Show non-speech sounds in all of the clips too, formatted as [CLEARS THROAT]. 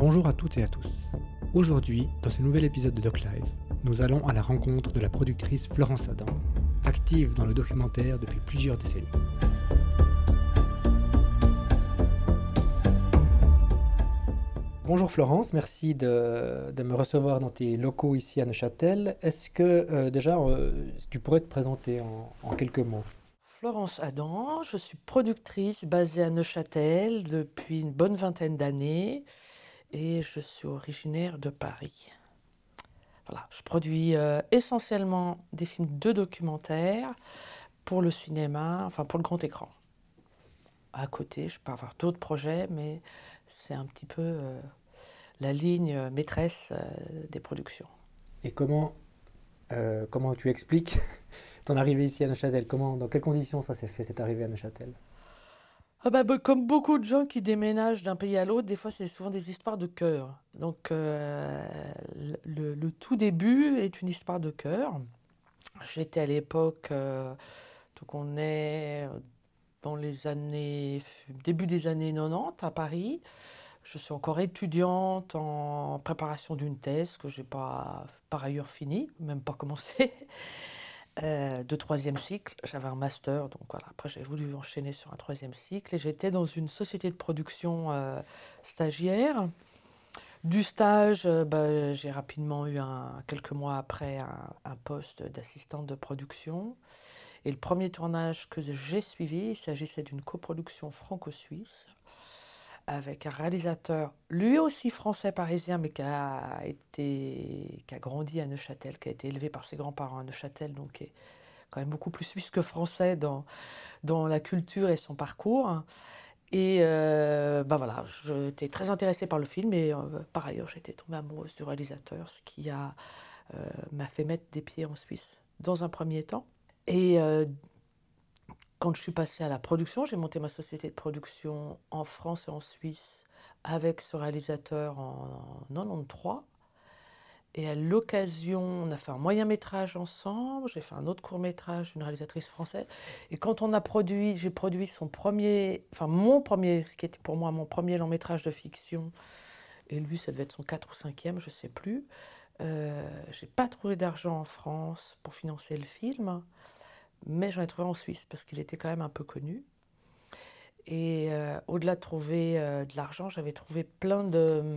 Bonjour à toutes et à tous. Aujourd'hui, dans ce nouvel épisode de Doc Live, nous allons à la rencontre de la productrice Florence Adam, active dans le documentaire depuis plusieurs décennies. Bonjour Florence, merci de, me recevoir dans tes locaux ici à Neuchâtel. Est-ce que euh, déjà euh, tu pourrais te présenter en, quelques mots? Florence Adam, je suis productrice basée à Neuchâtel depuis une bonne vingtaine d'années et je suis originaire de Paris. Voilà, je produis euh, essentiellement des films de documentaire pour le cinéma, enfin pour le grand écran. À côté, je peux avoir d'autres projets, mais c'est un petit peu la ligne maîtresse euh, des productions. Et comment, euh, comment tu expliques [LAUGHS] ton arrivée ici à Neuchâtel? Comment, Dans quelles conditions ça s'est fait, cette arrivée à Neuchâtel? Ah bah, bah, comme beaucoup de gens qui déménagent d'un pays à l'autre, des fois c'est souvent des histoires de cœur. Donc euh, le, tout début est une histoire de cœur. J'étais à l'époque, donc on est dans les années, début des années 90 à Paris. Je suis encore étudiante en préparation d'une thèse que je n'ai pas par ailleurs finie, même pas commencé, euh, de troisième cycle. J'avais un master, donc voilà. Après, j'ai voulu enchaîner sur un troisième cycle et j'étais dans une société de production euh, stagiaire. Du stage, euh, bah, j'ai rapidement eu quelques mois après un, un poste d'assistante de production. Et le premier tournage que j'ai suivi, il s'agissait d'une coproduction franco-suisse avec un réalisateur, lui aussi français parisien, mais qui a, été, qui a grandi à Neuchâtel, qui a été élevé par ses grands-parents à Neuchâtel, donc qui est quand même beaucoup plus suisse que français dans, dans la culture et son parcours. Et euh, bah voilà, j'étais très intéressée par le film et euh, par ailleurs j'étais tombée amoureuse du réalisateur, ce qui a euh, m'a fait mettre des pieds en Suisse dans un premier temps. Et quand je suis passée à la production, j'ai monté ma société de production en France et en Suisse avec ce réalisateur en 93. Et à l'occasion, on a fait un moyen métrage ensemble, j'ai fait un autre court métrage d'une réalisatrice française. Et quand on a produit, j'ai produit son premier, enfin mon premier, ce qui était pour moi mon premier long métrage de fiction, et lui, ça devait être son 4 ou 5e, je ne sais plus. Euh, j'ai pas trouvé d'argent en France pour financer le film mais j'en ai trouvé en Suisse parce qu'il était quand même un peu connu. Et euh, au-delà de trouver euh, de l'argent, j'avais trouvé plein de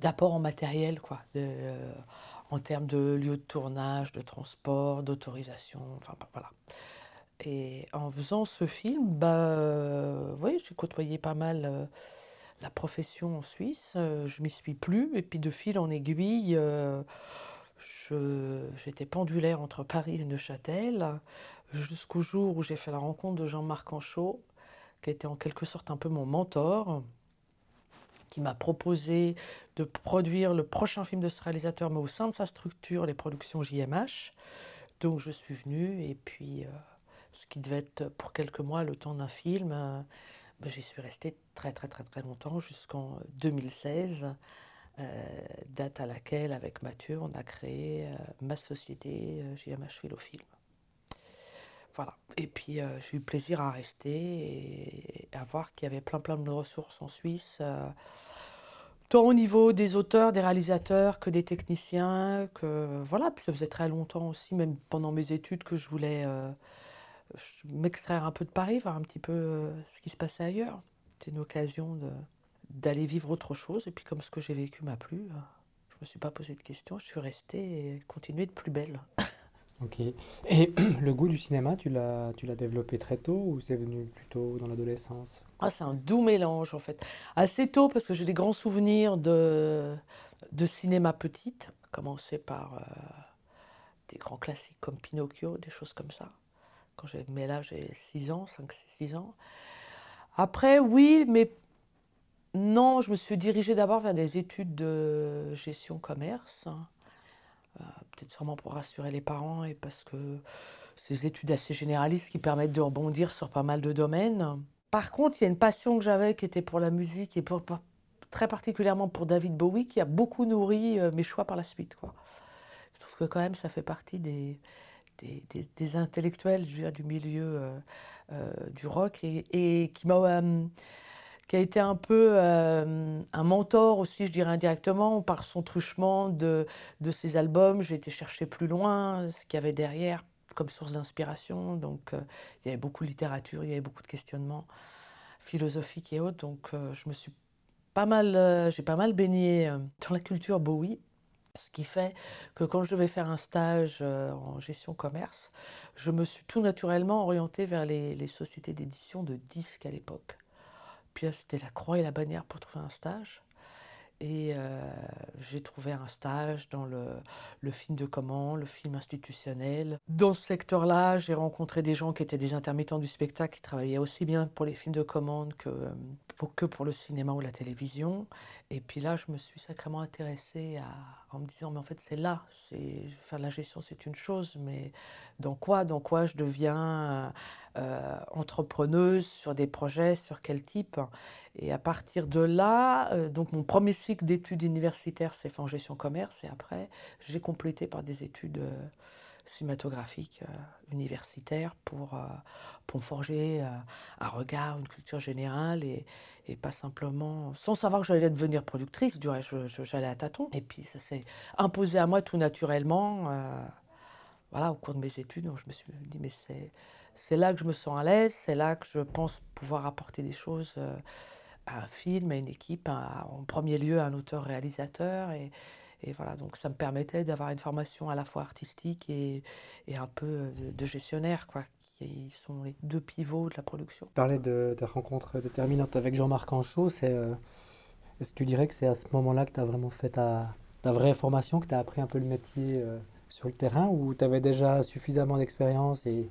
d'apports en matériel, quoi, euh, en termes de lieu de tournage, de transport, d'autorisation, enfin bah, voilà. Et en faisant ce film, bah, oui, j'ai côtoyé pas mal la profession en Suisse. je m'y suis plus, et puis de fil en aiguille j'étais pendulaire entre Paris et Neuchâtel jusqu'au jour où j'ai fait la rencontre de Jean-Marc Anchaud, qui était en quelque sorte un peu mon mentor, qui m'a proposé de produire le prochain film de ce réalisateur, mais au sein de sa structure, les productions JMH. Donc je suis venue et puis euh, ce qui devait être pour quelques mois le temps d'un film, euh, ben, j'y suis restée très très très très longtemps jusqu'en 2016 euh, date à laquelle, avec Mathieu, on a créé euh, ma société JMH euh, Philofilm. Voilà. Et puis j'ai eu plaisir à rester et à voir qu'il y avait plein plein de ressources en Suisse, tant au niveau des auteurs, des réalisateurs que des techniciens, que voilà. Puis ça faisait très longtemps aussi, même pendant mes études, que je voulais m'extraire un peu de Paris, voir un petit peu ce qui se passait ailleurs. C'est une occasion de, d'aller vivre autre chose. Et puis comme ce que j'ai vécu m'a plu, euh, je ne me suis pas posé de questions, je suis restée et continué de plus belle. [LAUGHS] Ok. Et [CLEARS THROAT] le goût du cinéma, tu l'as, tu l'as développé très tôt ou c'est venu plutôt dans l'adolescence? Ah, C'est un doux mélange en fait. Assez tôt parce que j'ai des grands souvenirs de, de cinéma petite, commencer par euh, des grands classiques comme Pinocchio, des choses comme ça. Quand j'ai, mais là j'ai 6 ans, 5-6 ans. Après, oui, mais non, je me suis dirigée d'abord vers des études de gestion commerce. Hein. Euh, peut-être sûrement pour rassurer les parents et parce que ces études assez généralistes qui permettent de rebondir sur pas mal de domaines. Par contre, il y a une passion que j'avais qui était pour la musique et pour, très particulièrement pour David Bowie qui a beaucoup nourri euh, mes choix par la suite. Je trouve que quand même ça fait partie des, des, intellectuels du milieu euh, du rock et, et qui m'a qui a été un peu euh, un mentor aussi, je dirais indirectement, par son truchement de, ses albums. J'ai été chercher plus loin ce qu'il y avait derrière comme source d'inspiration. Donc, euh, il y avait beaucoup de littérature, il y avait beaucoup de questionnements philosophiques et autres. Donc, euh, je me suis pas mal, j'ai pas mal baigné dans la culture Bowie. Ce qui fait que quand je devais faire un stage en gestion commerce, je me suis tout naturellement orientée vers les sociétés d'édition de disques à l'époque. Puis c'était la croix et la bannière pour trouver un stage. Et euh, j'ai trouvé un stage dans le, film de commande, le film institutionnel. Dans ce secteur-là, j'ai rencontré des gens qui étaient des intermittents du spectacle, qui travaillaient aussi bien pour les films de commande que pour, que pour le cinéma ou la télévision. Et puis là, je me suis sacrément intéressée à, en me disant, mais en fait, c'est là. Faire la gestion, c'est une chose, mais dans quoi, dans quoi je deviens euh, entrepreneuse sur des projets, sur quel type? Et à partir de là, euh, donc mon premier cycle d'études universitaires s'est fait en gestion commerce, et après, j'ai complété par des études euh, cinématographiques universitaires pour, pour forger un regard, une culture générale et, et, pas simplement, sans savoir que j'allais devenir productrice, du reste, j'allais à tâtons. Et puis ça s'est imposé à moi tout naturellement voilà, au cours de mes études. Donc je me suis dit, mais c'est c'est là que je me sens à l'aise, c'est là que je pense pouvoir apporter des choses euh, à un film, à une équipe, en premier lieu à un auteur-réalisateur. Et, voilà, donc ça me permettait d'avoir une formation à la fois artistique et, et un peu de, gestionnaire, quoi, qui sont les deux pivots de la production. Tu parlais de, de rencontre déterminante avec Jean-Marc Anchaud. Euh, est-ce que tu dirais que c'est à ce moment-là que tu as vraiment fait ta, ta, vraie formation, que tu as appris un peu le métier euh, sur le terrain, ou tu avais déjà suffisamment d'expérience et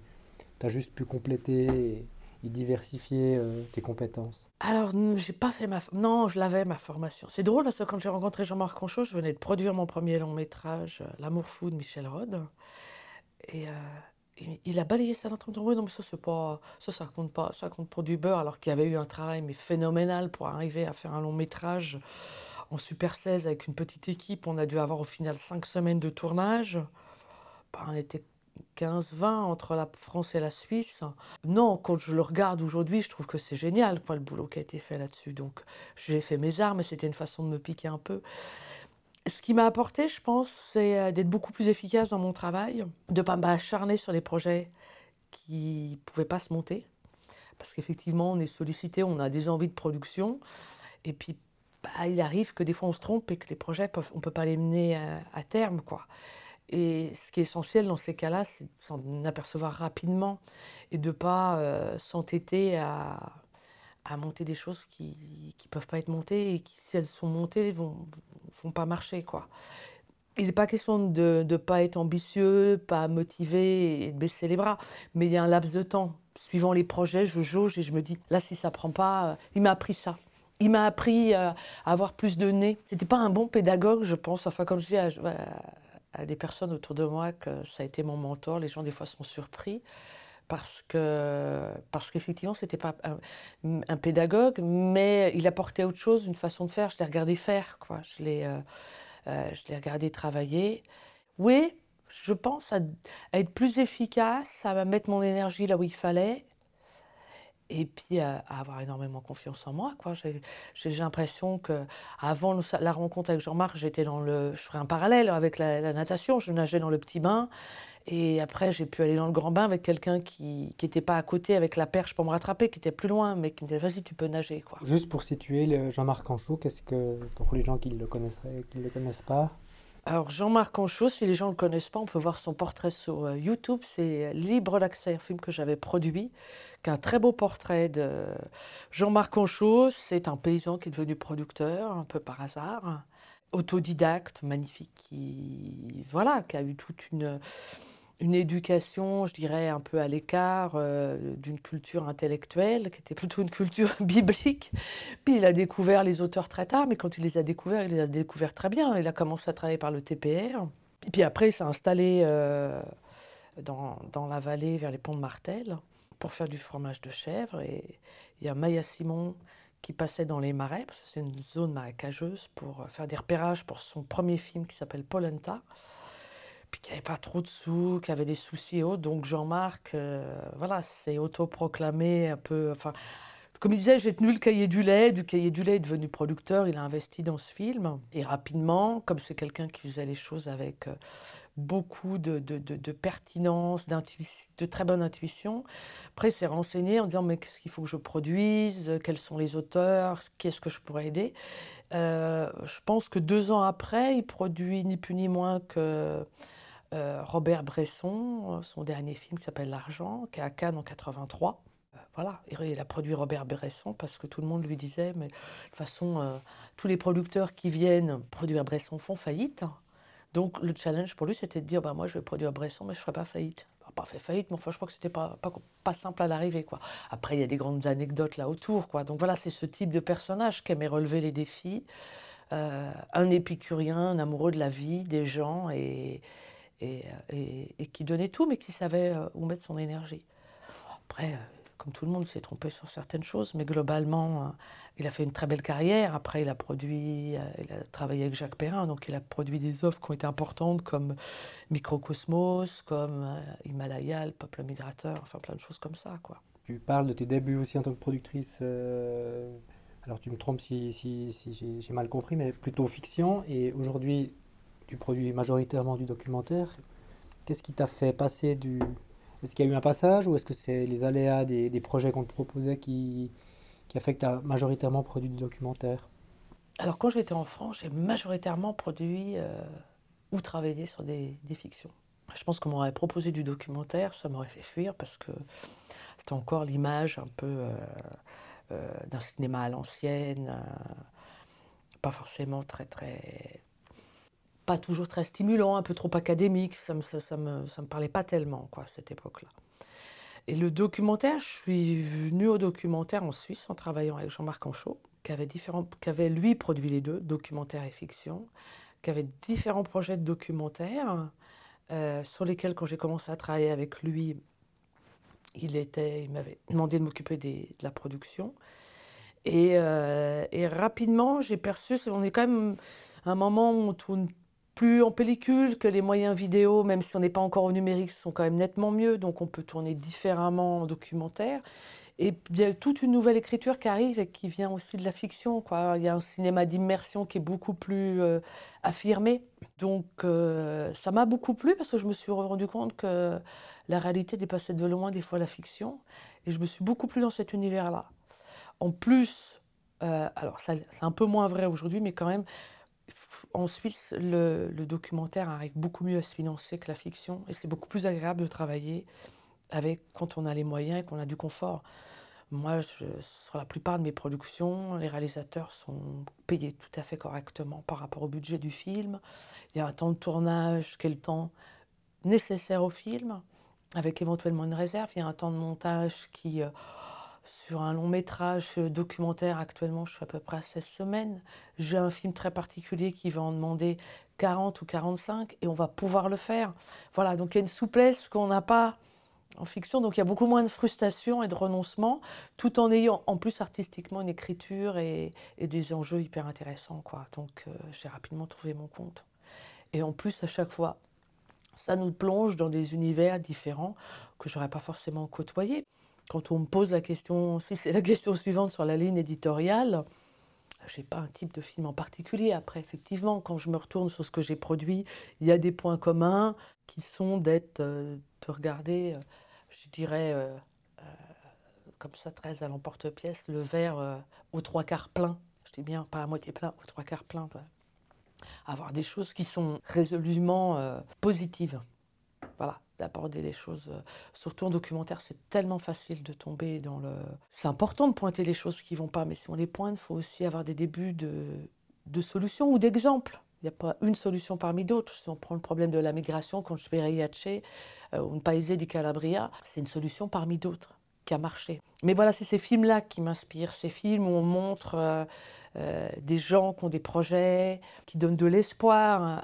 tu as juste pu compléter diversifier euh, tes compétences Alors, j'ai pas fait ma... Non, je l'avais, ma formation. C'est drôle parce que quand j'ai rencontré Jean-Marc Conchaud, je venais de produire mon premier long métrage, euh, L'amour fou de Michel Rode. Et euh, il a balayé ça le oui, non, mais ça, c'est pas... Ça, ça compte pas. Ça compte pour du beurre, alors qu'il y avait eu un travail mais phénoménal pour arriver à faire un long métrage en Super 16 avec une petite équipe. On a dû avoir au final cinq semaines de tournage. Ben, on était 15-20 entre la France et la Suisse. Non, quand je le regarde aujourd'hui, je trouve que c'est génial quoi, le boulot qui a été fait là-dessus. Donc j'ai fait mes armes et c'était une façon de me piquer un peu. Ce qui m'a apporté, je pense, c'est euh, d'être beaucoup plus efficace dans mon travail, de ne pas m'acharner sur des projets qui ne pouvaient pas se monter. Parce qu'effectivement, on est sollicité, on a des envies de production. Et puis, bah, il arrive que des fois, on se trompe et que les projets, on ne peut pas les mener à, à terme. quoi. Et ce qui est essentiel dans ces cas-là, c'est de s'en apercevoir rapidement et de ne pas euh, s'entêter à, monter des choses qui ne peuvent pas être montées et qui, si elles sont montées, ne vont, pas marcher. Il n'est pas question de ne pas être ambitieux, pas motivé et de baisser les bras, mais il y a un laps de temps. Suivant les projets, je jauge et je me dis, là, si ça ne prend pas, euh, il m'a appris ça. Il m'a appris euh, à avoir plus de nez. C'était pas un bon pédagogue, je pense. Enfin, comme je dis, à des personnes autour de moi que ça a été mon mentor. Les gens, des fois, sont surpris parce que parce qu'effectivement, ce n'était pas un, pédagogue, mais il apportait autre chose, une façon de faire. Je l'ai regardé faire, quoi. Je l'ai euh, euh, je l'ai regardé travailler. Oui, je pense à, être plus efficace, à mettre mon énergie là où il fallait, et puis à, avoir énormément confiance en moi. Quoi. J'ai, l'impression que avant la rencontre avec Jean-Marc, j'étais dans le, je ferai un parallèle avec la, natation. Je nageais dans le petit bain, et après j'ai pu aller dans le grand bain avec quelqu'un qui n'était pas à côté avec la perche pour me rattraper, qui était plus loin, mais qui me disait vas-y tu peux nager. Quoi. Juste pour situer Jean-Marc Anchou, qu'est-ce que pour les gens qui le qui le connaissent pas, alors Jean-Marc Anchaud, si les gens ne le connaissent pas, on peut voir son portrait sur euh, YouTube. C'est Libre d'accès, un film que j'avais produit, qui un très beau portrait de Jean-Marc Anchaud. C'est un paysan qui est devenu producteur, un peu par hasard, autodidacte, magnifique, qui, voilà, qui a eu toute une une éducation, je dirais, un peu à l'écart euh, d'une culture intellectuelle, qui était plutôt une culture [LAUGHS] biblique. Puis il a découvert les auteurs très tard, mais quand il les a découverts, il les a découverts très bien. Il a commencé à travailler par le TPR. Et puis après, il s'est installé euh, dans, dans, la vallée, vers les ponts de Martel, pour faire du fromage de chèvre. Et il y a Maya Simon qui passait dans les marais, parce que c'est une zone marécageuse, pour faire des repérages pour son premier film qui s'appelle Polenta puis qu'il n'y avait pas trop de sous, qu'il avait des soucis et autres. Donc Jean-Marc, euh, voilà, s'est autoproclamé un peu, enfin, comme il disait, j'ai tenu le cahier du lait. Du cahier du lait est devenu producteur. Il a investi dans ce film. Et rapidement, comme c'est quelqu'un qui faisait les choses avec euh, beaucoup de, de, de, pertinence, de très bonne intuition, après, s'est renseigné en disant Mais qu'est-ce qu'il faut que je produise? Quels sont les auteurs? Qu'est-ce que je pourrais aider? Euh, Je pense que deux ans après, il produit ni plus ni moins que. Euh, Robert Bresson, son dernier film s'appelle L'argent, qui est à Cannes en 83 voilà, il a produit Robert Bresson parce que tout le monde lui disait, mais de toute façon, euh, tous les producteurs qui viennent produire Bresson font faillite. Donc le challenge pour lui, c'était de dire, bah, moi je vais produire Bresson, mais je ne ferai pas faillite. pas fait faillite, mais enfin, je crois que c'était pas, pas, simple à l'arrivée. quoi. Après, il y a des grandes anecdotes là autour. quoi. Donc voilà, c'est ce type de personnage qui aimait relever les défis. Euh, un épicurien, un amoureux de la vie, des gens, et, et, et, qui donnait tout, mais qui savait euh, où mettre son énergie. Après, comme tout le monde, s'est trompé sur certaines choses, mais globalement, euh, il a fait une très belle carrière. Après, il a produit, euh, il a travaillé avec Jacques Perrin, donc il a produit des œuvres qui ont été importantes comme Microcosmos, comme euh, Himalaya, le peuple migrateur, enfin plein de choses comme ça, quoi. Tu parles de tes débuts aussi en tant que productrice. alors tu me trompes si, si j'ai mal compris, mais plutôt fiction. Et aujourd'hui, tu produis majoritairement du documentaire. Qu'est-ce qui t'a fait passer du, est-ce qu'il y a eu un passage ou est-ce que c'est les aléas des, projets qu'on te proposait qui, qui a fait que tu as majoritairement produit du documentaire? Alors quand j'étais en France, j'ai majoritairement produit euh, ou travaillé sur des, fictions. Je pense qu'on m'aurait proposé du documentaire, ça m'aurait fait fuir parce que c'était encore l'image un peu euh, euh, d'un cinéma à l'ancienne, pas forcément très très pas toujours très stimulant, un peu trop académique. Ça me, ça, me, ça me parlait pas tellement, quoi, cette époque-là. Et le documentaire, je suis venue au documentaire en Suisse en travaillant avec Jean-Marc Anchaud, qui avait, différents, qui avait lui produit les deux, documentaire et fiction, qui avait différents projets de documentaire euh, sur lesquels, quand j'ai commencé à travailler avec lui, il, était, il m'avait demandé de m'occuper de la production. Et, euh, et rapidement, j'ai perçu, on est quand même un moment où on tourne plus en pellicule, que les moyens vidéo, même si on n'est pas encore au numérique, sont quand même nettement mieux, donc on peut tourner différemment en documentaire. Et il y a toute une nouvelle écriture qui arrive et qui vient aussi de la fiction. Il y a un cinéma d'immersion qui est beaucoup plus euh, affirmé. Donc euh, ça m'a beaucoup plu parce que je me suis rendu compte que la réalité dépassait de loin des fois la fiction. Et je me suis beaucoup plu dans cet univers-là. En plus, euh, alors c'est un peu moins vrai aujourd'hui, mais quand même, en Suisse, le, documentaire arrive beaucoup mieux à se financer que la fiction et c'est beaucoup plus agréable de travailler avec quand on a les moyens et qu'on a du confort. Moi, sur la plupart de mes productions, les réalisateurs sont payés tout à fait correctement par rapport au budget du film. Il y a un temps de tournage qui est le temps nécessaire au film, avec éventuellement une réserve. Il y a un temps de montage qui... Euh, sur un long métrage documentaire, actuellement, je suis à peu près à 16 semaines. J'ai un film très particulier qui va en demander 40 ou 45 et on va pouvoir le faire. Voilà, donc il y a une souplesse qu'on n'a pas en fiction, donc il y a beaucoup moins de frustration et de renoncement, tout en ayant en plus artistiquement une écriture et, des enjeux hyper intéressants. Quoi. Donc euh, j'ai rapidement trouvé mon compte. Et en plus, à chaque fois, ça nous plonge dans des univers différents que j'aurais pas forcément côtoyés quand on me pose la question, si c'est la question suivante sur la ligne éditoriale, je n'ai pas un type de film en particulier. Après, effectivement, quand je me retourne sur ce que j'ai produit, il y a des points communs qui sont d'être, euh, de regarder, euh, je dirais, euh, comme ça, très à l'emporte-pièce, le verre aux trois quarts plein. Je dis bien, pas à moitié plein, aux trois quarts plein. Avoir des choses qui sont résolument positives. Voilà d'aborder les choses. Euh, surtout en documentaire, c'est tellement facile de tomber dans le... C'est important de pointer les choses qui vont pas, mais si on les pointe, il faut aussi avoir des débuts de, solutions ou d'exemples. Il n'y a pas une solution parmi d'autres. Si on prend le problème de la migration, quand je fais euh, ou une Paese di Calabria, c'est une solution parmi d'autres qui a marché. Mais voilà, c'est ces films-là qui m'inspirent, ces films où on montre euh, des gens qui ont des projets, qui donnent de l'espoir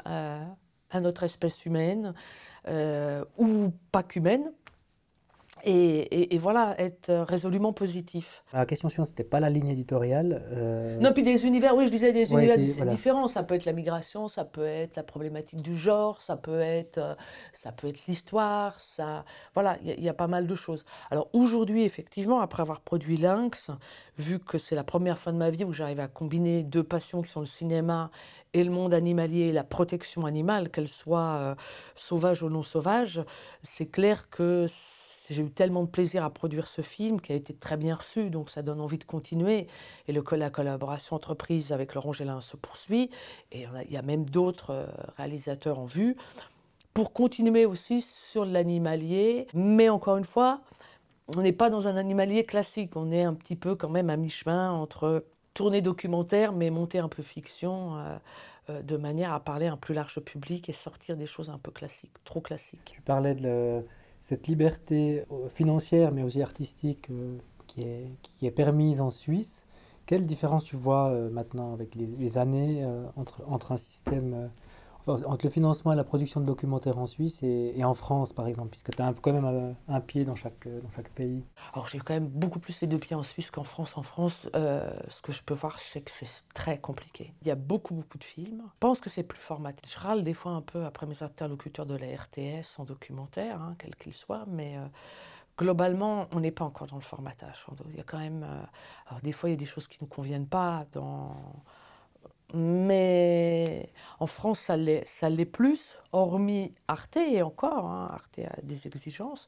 à notre espèce humaine, ou pas qu'humaine. et, et, voilà, être résolument positif. La question suivante, c'était pas la ligne éditoriale. Euh, non, puis des univers, oui, je disais des univers différents. Ça peut être la migration, ça peut être la problématique du genre, ça peut être, euh, ça peut être l'histoire, ça, voilà, il y, a pas mal de choses. Alors aujourd'hui, effectivement, après avoir produit Lynx, vu que c'est la première fois de ma vie où j'arrive à combiner deux passions qui sont le cinéma et le monde animalier la protection animale, qu'elle soit euh, sauvage ou non sauvage, c'est clair que j'ai eu tellement de plaisir à produire ce film qui a été très bien reçu, donc ça donne envie de continuer. Et le, la collaboration entreprise avec Laurent Gélin se poursuit, et il y a même d'autres euh, réalisateurs en vue, pour continuer aussi sur l'animalier. Mais encore une fois, on n'est pas dans un animalier classique, on est un petit peu quand même à mi-chemin entre tourner documentaire, mais monter un peu fiction. Euh, euh, de manière à parler à un plus large public et sortir des choses un peu classiques, trop classiques. Tu parlais de cette liberté euh, financière mais aussi artistique qui, est, qui est permise en Suisse. Quelle différence tu vois maintenant avec les, années entre, entre un système entre le financement et la production de documentaires en Suisse et, en France, par exemple, puisque tu as quand même un, pied dans chaque, dans chaque pays Alors, j'ai quand même beaucoup plus les deux pieds en Suisse qu'en France. En France, ce que je peux voir, c'est que c'est très compliqué. Il y a beaucoup, beaucoup de films. Je pense que c'est plus formaté. Je râle des fois un peu après mes interlocuteurs de la RTS en documentaire, hein, quel qu'il soit, mais. globalement, on n'est pas encore dans le formatage. Il y a quand même. alors, des fois, il y a des choses qui ne nous conviennent pas dans mais en France, ça l'est plus, hormis Arte, et encore, hein, Arte a des exigences.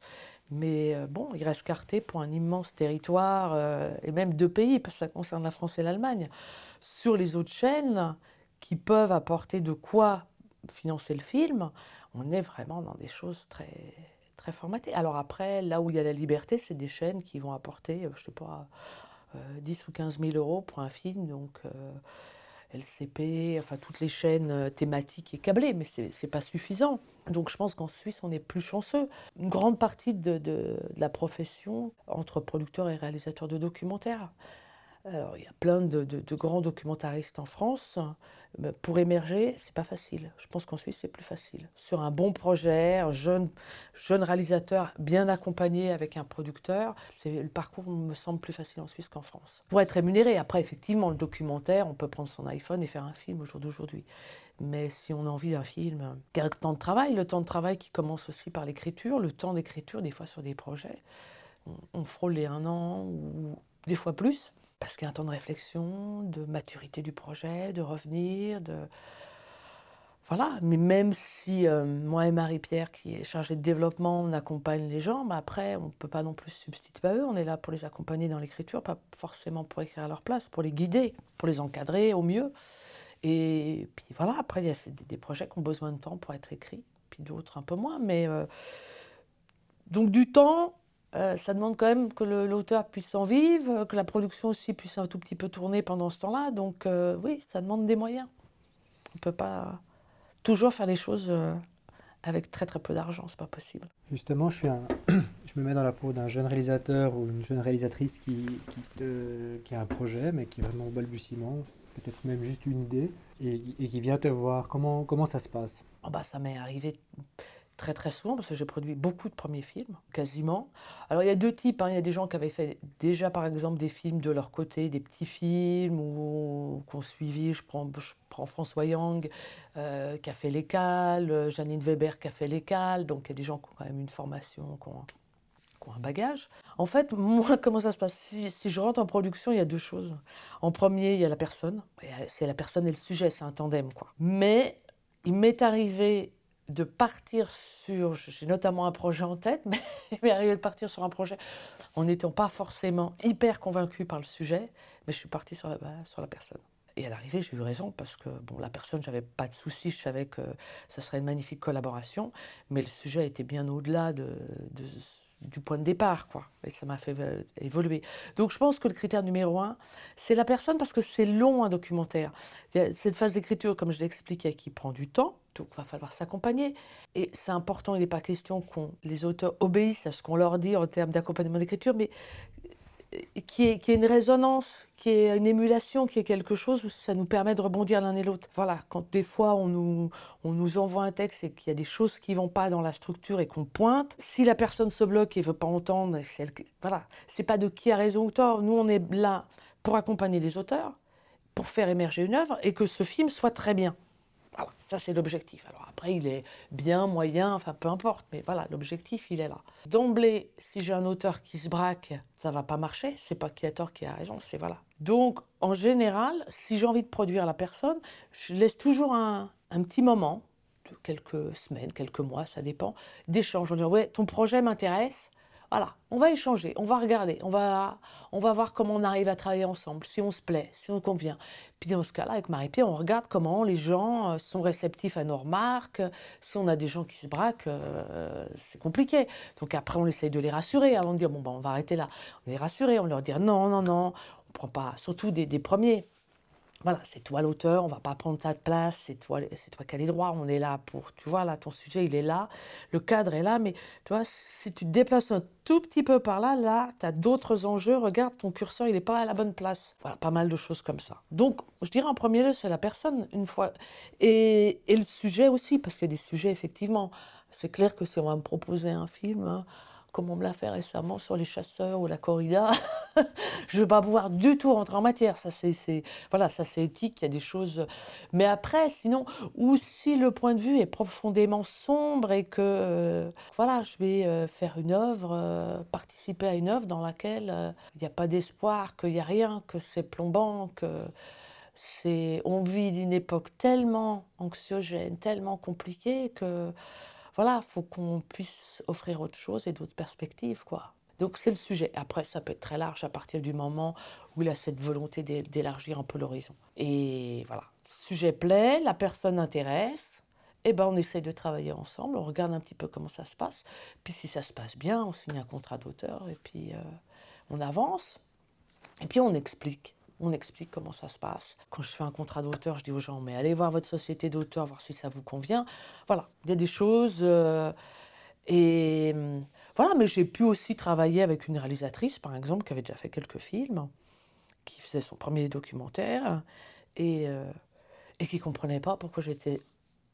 Mais euh, bon, il reste qu'Arte pour un immense territoire, euh, et même deux pays, parce que ça concerne la France et l'Allemagne. Sur les autres chaînes, qui peuvent apporter de quoi financer le film, on est vraiment dans des choses très, très formatées. Alors après, là où il y a la liberté, c'est des chaînes qui vont apporter, euh, je ne sais pas, 10 ou 15 000 euros pour un film. Donc LCP, enfin toutes les chaînes euh, thématiques et câblées, mais ce n'est pas suffisant. Donc je pense qu'en Suisse, on est plus chanceux. Une grande partie de la profession entre producteurs et réalisateurs de documentaires alors, il y a plein de, grands documentaristes en France. Pour émerger, c'est pas facile. Je pense qu'en Suisse, c'est plus facile. Sur un bon projet, un jeune, réalisateur bien accompagné avec un producteur, le parcours me semble plus facile en Suisse qu'en France. Pour être rémunéré, après, effectivement, le documentaire, on peut prendre son iPhone et faire un film au jour d'aujourd'hui. Mais si on a envie d'un film, il temps de travail, le temps de travail qui commence aussi par l'écriture, le temps d'écriture, des fois sur des projets. On, on frôle les un an ou des fois plus parce qu'il y a un temps de réflexion, de maturité du projet, de revenir, de... Voilà, mais même si euh, moi et Marie-Pierre, qui est chargée de développement, on accompagne les gens, mais après, on ne peut pas non plus substituer à eux. On est là pour les accompagner dans l'écriture, pas forcément pour écrire à leur place, pour les guider, pour les encadrer au mieux. Et puis voilà, après, il y a des projets qui ont besoin de temps pour être écrits, puis d'autres un peu moins. Mais euh, donc du temps, euh, ça demande quand même que l'auteur puisse en vivre, que la production aussi puisse un tout petit peu tourner pendant ce temps-là. Donc euh, oui, ça demande des moyens. On ne peut pas toujours faire les choses euh, avec très très peu d'argent, c'est pas possible. Justement, je, suis un... [COUGHS] je me mets dans la peau d'un jeune réalisateur ou une jeune réalisatrice qui, qui, a un projet, mais qui est vraiment au balbutiement, peut-être même juste une idée, et, qui vient te voir. Comment, comment ça se passe? Oh bah, Ça m'est arrivé très très souvent parce que j'ai produit beaucoup de premiers films, quasiment. Alors il y a deux types, hein. il y a des gens qui avaient fait déjà par exemple des films de leur côté, des petits films ou qu'on suivi, je prends, je prends François Yang euh, qui a fait l'école, euh, Janine Weber qui a fait l'école, donc il y a des gens qui ont quand même une formation, qui ont, un bagage. En fait, [LAUGHS] moi, comment ça se passe? Si, si, je rentre en production, il y a deux choses. En premier, il y a la personne, c'est la personne et le sujet, c'est un tandem quoi. Mais il m'est arrivé de partir sur, j'ai notamment un projet en tête, [LAUGHS] mais il m'est arrivé de partir sur un projet en n'étant pas forcément hyper convaincu par le sujet, mais je suis partie sur la, sur la personne. Et à l'arrivée, j'ai eu raison parce que bon, la personne, j'avais pas de soucis, je savais que ça serait une magnifique collaboration, mais le sujet était bien au-delà de, de du point de départ, quoi. Et ça m'a fait euh, évoluer. Donc je pense que le critère numéro un, c'est la personne parce que c'est long un documentaire. Cette phase d'écriture, comme je l'ai expliqué, qui prend du temps, donc il va falloir s'accompagner. Et c'est important, il n'est pas question que les auteurs obéissent à ce qu'on leur dit en termes d'accompagnement d'écriture, mais qui est, qui est une résonance, qu'il y ait une émulation, qu'il y ait quelque chose où ça nous permet de rebondir l'un et l'autre. Voilà, quand des fois on nous, on nous envoie un texte et qu'il y a des choses qui vont pas dans la structure et qu'on pointe, si la personne se bloque et veut pas entendre, c'est voilà, c'est pas de qui a raison ou tort. Nous, on est là pour accompagner les auteurs, pour faire émerger une œuvre et que ce film soit très bien. Voilà, ça c'est l'objectif. Alors après, il est bien, moyen, enfin peu importe, mais voilà, l'objectif, il est là. D'emblée, si j'ai un auteur qui se braque, ça va pas marcher. C'est pas qui a tort, qui a raison, c'est voilà. Donc, en général, si j'ai envie de produire la personne, je laisse toujours un, petit moment, de quelques semaines, quelques mois, ça dépend, d'échange. On dit, ouais, ton projet m'intéresse, voilà, on va échanger, on va regarder, on va, on va voir comment on arrive à travailler ensemble, si on se plaît, si on convient. Puis dans ce cas-là, avec Marie-Pierre, on regarde comment les gens euh, sont réceptifs à nos remarques. Si on a des gens qui se braquent, euh, c'est compliqué. Donc après, on essaye de les rassurer avant de dire, bon, ben, on va arrêter là. On les rassurer, on leur dit, non, non, non, on prend pas, surtout des premiers voilà, c'est toi l'auteur, on va pas prendre ta place, c'est toi, c'est toi qui as les droits, on est là pour, tu vois, là, ton sujet, il est là, le cadre est là, mais tu vois, si tu te déplaces un tout petit peu par là, là, tu as d'autres enjeux, regarde, ton curseur, il n'est pas à la bonne place. Voilà, pas mal de choses comme ça. Donc, je dirais en premier lieu, c'est la personne, une fois, et, et, le sujet aussi, parce qu'il y a des sujets, effectivement, c'est clair que si on va me proposer un film, hein, comme on me l'a fait récemment sur les chasseurs ou la corrida, [LAUGHS] je ne vais pas pouvoir du tout rentrer en matière. Ça, c'est, éthique, il y a des choses. Mais après, sinon, ou si le point de vue est profondément sombre et que, euh, voilà, je vais euh, faire une œuvre, euh, participer à une œuvre dans laquelle il n'y a pas d'espoir, qu'il n'y a rien, que c'est plombant, que c'est, on vit d'une époque tellement anxiogène, tellement compliquée que voilà, faut qu'on puisse offrir autre chose et d'autres perspectives, quoi. Donc c'est le sujet. Après, ça peut être très large à partir du moment où il a cette volonté d'élargir un peu l'horizon. Et voilà, sujet plaît, la personne intéresse, eh ben on essaye de travailler ensemble, on regarde un petit peu comment ça se passe. Puis si ça se passe bien, on signe un contrat d'auteur et puis euh, on avance. Et puis on explique on explique comment ça se passe. Quand je fais un contrat d'auteur, je dis aux gens, mais allez voir votre société d'auteur, voir si ça vous convient. Voilà, il y a des choses. Euh, et hum, voilà, mais j'ai pu aussi travailler avec une réalisatrice, par exemple, qui avait déjà fait quelques films, qui faisait son premier documentaire, et, euh, qui ne comprenait pas pourquoi j'étais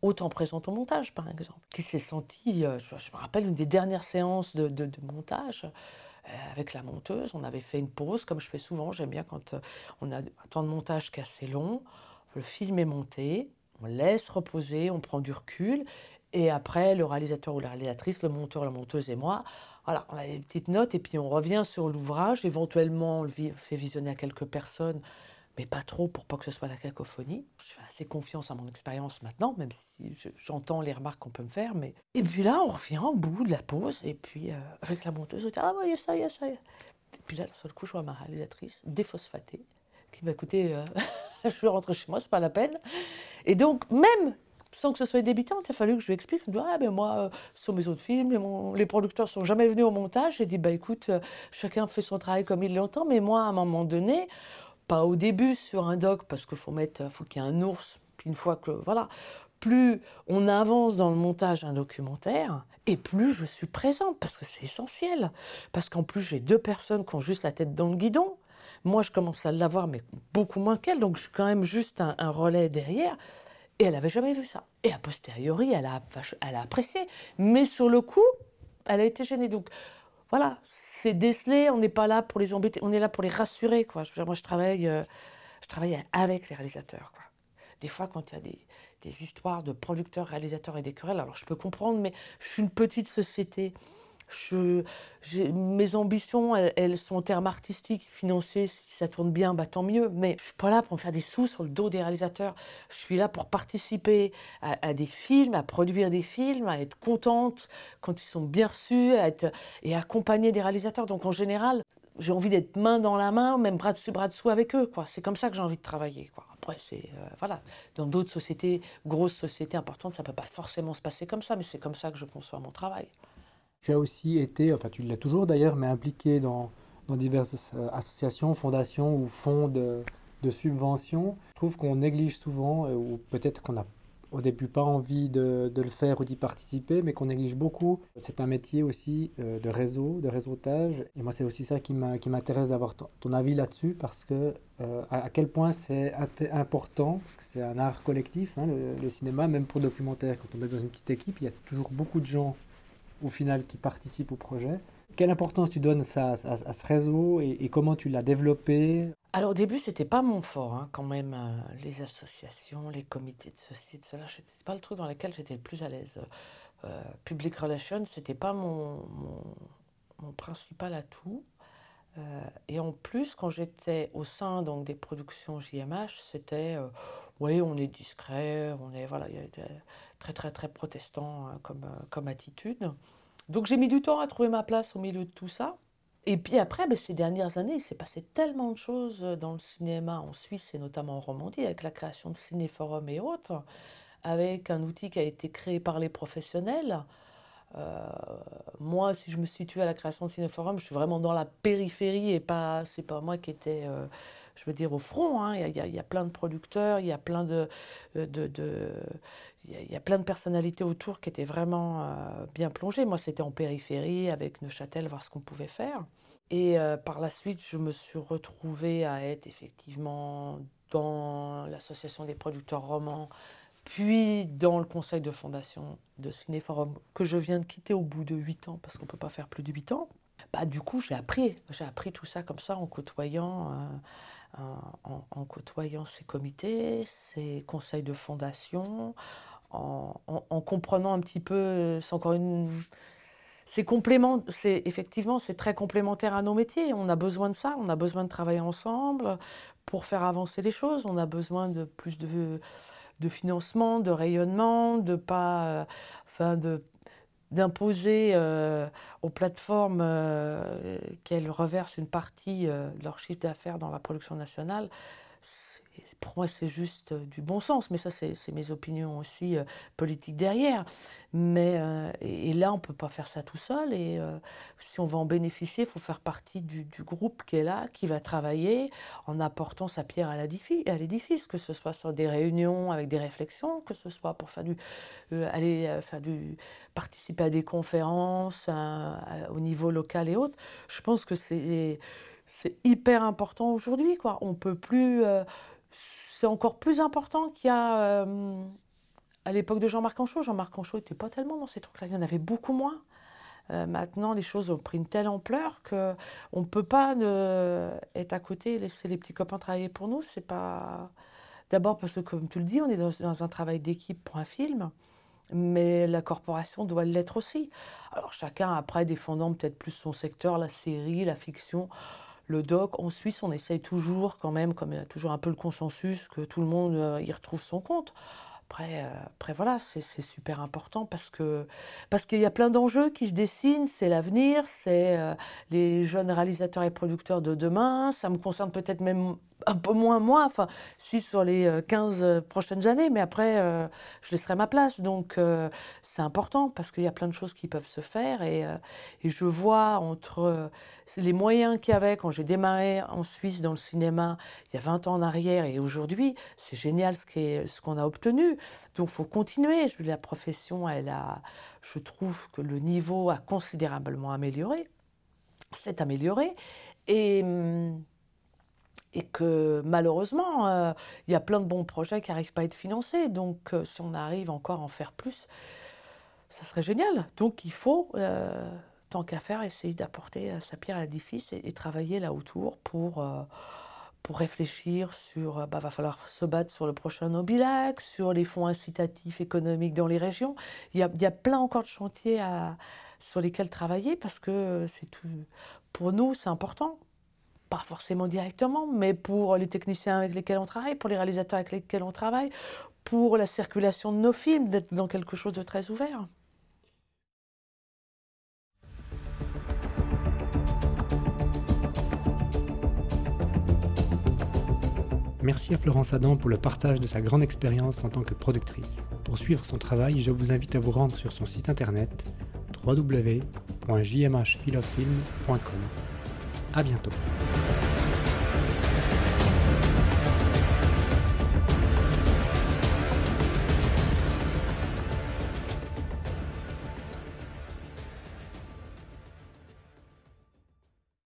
autant présente au montage, par exemple. Qui s'est sentie, euh, je, me rappelle, une des dernières séances de, montage, avec la monteuse. On avait fait une pause, comme je fais souvent. J'aime bien quand euh, on a un temps de montage qui est assez long. Le film est monté, on laisse reposer, on prend du recul. Et après, le réalisateur ou la réalisatrice, le monteur, la monteuse et moi, voilà, on a des petites notes et puis on revient sur l'ouvrage. Éventuellement, on le fait visionner à quelques personnes mais pas trop pour pas que ce soit la cacophonie. Je fais assez confiance à mon expérience maintenant, même si j'entends les remarques qu'on peut me faire. Mais... Et puis là, on revient au bout de la pause, et puis euh, avec la monteuse, on dit Ah, il y a ça, il y a ça. Et puis là, sur le coup, je vois ma réalisatrice déphosphatée, qui m'a écouté, euh, [LAUGHS] je rentrer chez moi, c'est pas la peine. Et donc, même sans que ce soit débitant, il a fallu que je lui explique. Je ah, ben moi, euh, sur mes autres films, les, les, producteurs sont jamais venus au montage. J'ai dit, bah écoute, chacun fait son travail comme il l'entend, mais moi, à un moment donné, pas au début sur un doc parce qu'il faut mettre, faut qu'il y ait un ours. Une fois que voilà, plus on avance dans le montage d'un documentaire, et plus je suis présente parce que c'est essentiel. Parce qu'en plus j'ai deux personnes qui ont juste la tête dans le guidon. Moi je commence à l'avoir mais beaucoup moins qu'elle, donc je suis quand même juste un, relais derrière. Et elle avait jamais vu ça. Et a posteriori, elle a, elle a apprécié. Mais sur le coup, elle a été gênée. Donc voilà, c'est décelé, on n'est pas là pour les embêter, on est là pour les rassurer. Quoi. Je moi, je travaille, euh, je travaille avec les réalisateurs. Quoi. Des fois, quand il y a des, des histoires de producteurs, réalisateurs et des querelles, alors je peux comprendre, mais je suis une petite société. Mes ambitions, elles, sont en termes artistiques, financiers. Si ça tourne bien, bah, tant mieux. Mais je suis pas là pour me faire des sous sur le dos des réalisateurs. Je suis là pour participer à, des films, à produire des films, à être contente quand ils sont bien reçus, à être, et accompagner des réalisateurs. Donc en général, j'ai envie d'être main dans la main, même bras dessus, bras dessous avec eux. C'est comme ça que j'ai envie de travailler. Après, c'est euh, voilà. Dans d'autres sociétés, grosses sociétés importantes, ça peut pas forcément se passer comme ça, mais c'est comme ça que je conçois mon travail. Tu as aussi été, enfin tu l'as toujours d'ailleurs, mais impliqué dans, dans diverses euh, associations, fondations ou fonds de, de subventions. Je trouve qu'on néglige souvent, euh, ou peut-être qu'on a au début pas envie de, le faire ou d'y participer, mais qu'on néglige beaucoup. C'est un métier aussi euh, de réseau, de réseautage. Et moi, c'est aussi ça qui m'intéresse d'avoir ton, avis là-dessus, parce que à, quel point c'est important, parce que c'est un art collectif, hein, le, cinéma, même pour le documentaire. Quand on est dans une petite équipe, il y a toujours beaucoup de gens au final qui participent au projet. Quelle importance tu donnes à, à, ce réseau et, comment tu l'as développé? Alors au début, c'était pas mon fort, hein, quand même, euh, les associations, les comités de ceci, de cela, c'était pas le truc dans lequel j'étais le plus à l'aise. Euh, public relations, c'était pas mon, mon, principal atout. Euh, et en plus, quand j'étais au sein donc des productions JMH, c'était, oui, on est discret, on est, voilà, très très très protestant hein, comme, comme attitude. Donc j'ai mis du temps à trouver ma place au milieu de tout ça. Et puis après, ben, ces dernières années, il s'est passé tellement de choses dans le cinéma en Suisse et notamment en Romandie, avec la création de Cinéforum et autres, avec un outil qui a été créé par les professionnels. Euh, moi, si je me situe à la création de Cinéforum, je suis vraiment dans la périphérie et pas, c'est pas moi qui étais, euh, je veux dire, au front. Hein. Il, y a, plein de producteurs, il y a plein de, de il y, a plein de personnalités autour qui étaient vraiment euh, bien plongées. Moi, c'était en périphérie avec Neuchâtel, voir ce qu'on pouvait faire. Et euh, par la suite, je me suis retrouvée à être effectivement dans l'association des producteurs romans, puis dans le conseil de fondation de Cinéforum, que je viens de quitter au bout de 8 ans, parce qu'on ne peut pas faire plus de 8 ans. Bah, du coup, j'ai appris, j'ai appris tout ça comme ça en côtoyant. Euh, en, en, côtoyant ces comités, ces conseils de fondation, en, comprenant un petit peu, c'est encore une... C'est complément, c'est effectivement, c'est très complémentaire à nos métiers. On a besoin de ça, on a besoin de travailler ensemble pour faire avancer les choses. On a besoin de plus de, de financement, de rayonnement, de pas, euh, enfin de d'imposer euh, aux plateformes euh, qu'elles reversent une partie de leur chiffre d'affaires dans la production nationale pour moi, c'est juste euh, du bon sens, mais ça, c'est mes opinions aussi euh, politiques derrière. Mais, euh, et, là, on ne peut pas faire ça tout seul. Et si on va en bénéficier, il faut faire partie du, groupe qui est là, qui va travailler en apportant sa pierre à l'édifice, que ce soit sur des réunions avec des réflexions, que ce soit pour faire du, aller faire du, participer à des conférences au niveau local et autres. Je pense que c'est hyper important aujourd'hui. On peut plus c'est encore plus important qu'il y a euh, à l'époque de Jean-Marc Anchaud. Jean-Marc Anchaud n'était pas tellement dans ces trucs-là, il y en avait beaucoup moins. Euh, maintenant, les choses ont pris une telle ampleur qu'on ne peut pas être à côté et laisser les petits copains travailler pour nous. C'est pas. D'abord parce que, comme tu le dis, on est dans, dans un travail d'équipe pour un film, mais la corporation doit l'être aussi. Alors, chacun, après, défendant peut-être plus son secteur, la série, la fiction le doc, en Suisse, on essaye toujours quand même, comme il y a toujours un peu le consensus, que tout le monde euh, y retrouve son compte. Après, euh, après voilà, c'est super important parce que parce qu'il y a plein d'enjeux qui se dessinent, c'est l'avenir, c'est euh, les jeunes réalisateurs et producteurs de demain, ça me concerne peut-être même un peu moins moi, enfin, si sur les 15 euh, prochaines années, mais après, je laisserai ma place. Donc, c'est important parce qu'il y a plein de choses qui peuvent se faire. Et, et je vois entre les moyens qu'il y avait quand j'ai démarré en Suisse dans le cinéma il y a 20 ans en arrière et aujourd'hui, c'est génial ce qu'on a obtenu. Donc, il faut continuer. Je, la profession, elle a, je trouve que le niveau a considérablement amélioré. C'est amélioré. Et. Hum, et que malheureusement, euh, il y a plein de bons projets qui n'arrivent pas à être financés. Donc, euh, si on arrive encore à en faire plus, ça serait génial. Donc, il faut, euh, tant qu'à faire, essayer d'apporter sa pierre à l'édifice et, travailler là autour pour, pour réfléchir sur. Bah, va falloir se battre sur le prochain Nobilac, sur les fonds incitatifs économiques dans les régions. Il y a, il y a plein encore de chantiers sur lesquels travailler parce que c'est tout. Pour nous, c'est important pas forcément directement, mais pour les techniciens avec lesquels on travaille, pour les réalisateurs avec lesquels on travaille, pour la circulation de nos films, d'être dans quelque chose de très ouvert. Merci à Florence Adam pour le partage de sa grande expérience en tant que productrice. Pour suivre son travail, je vous invite à vous rendre sur son site internet www.jmhphilofilm.com. À bientôt.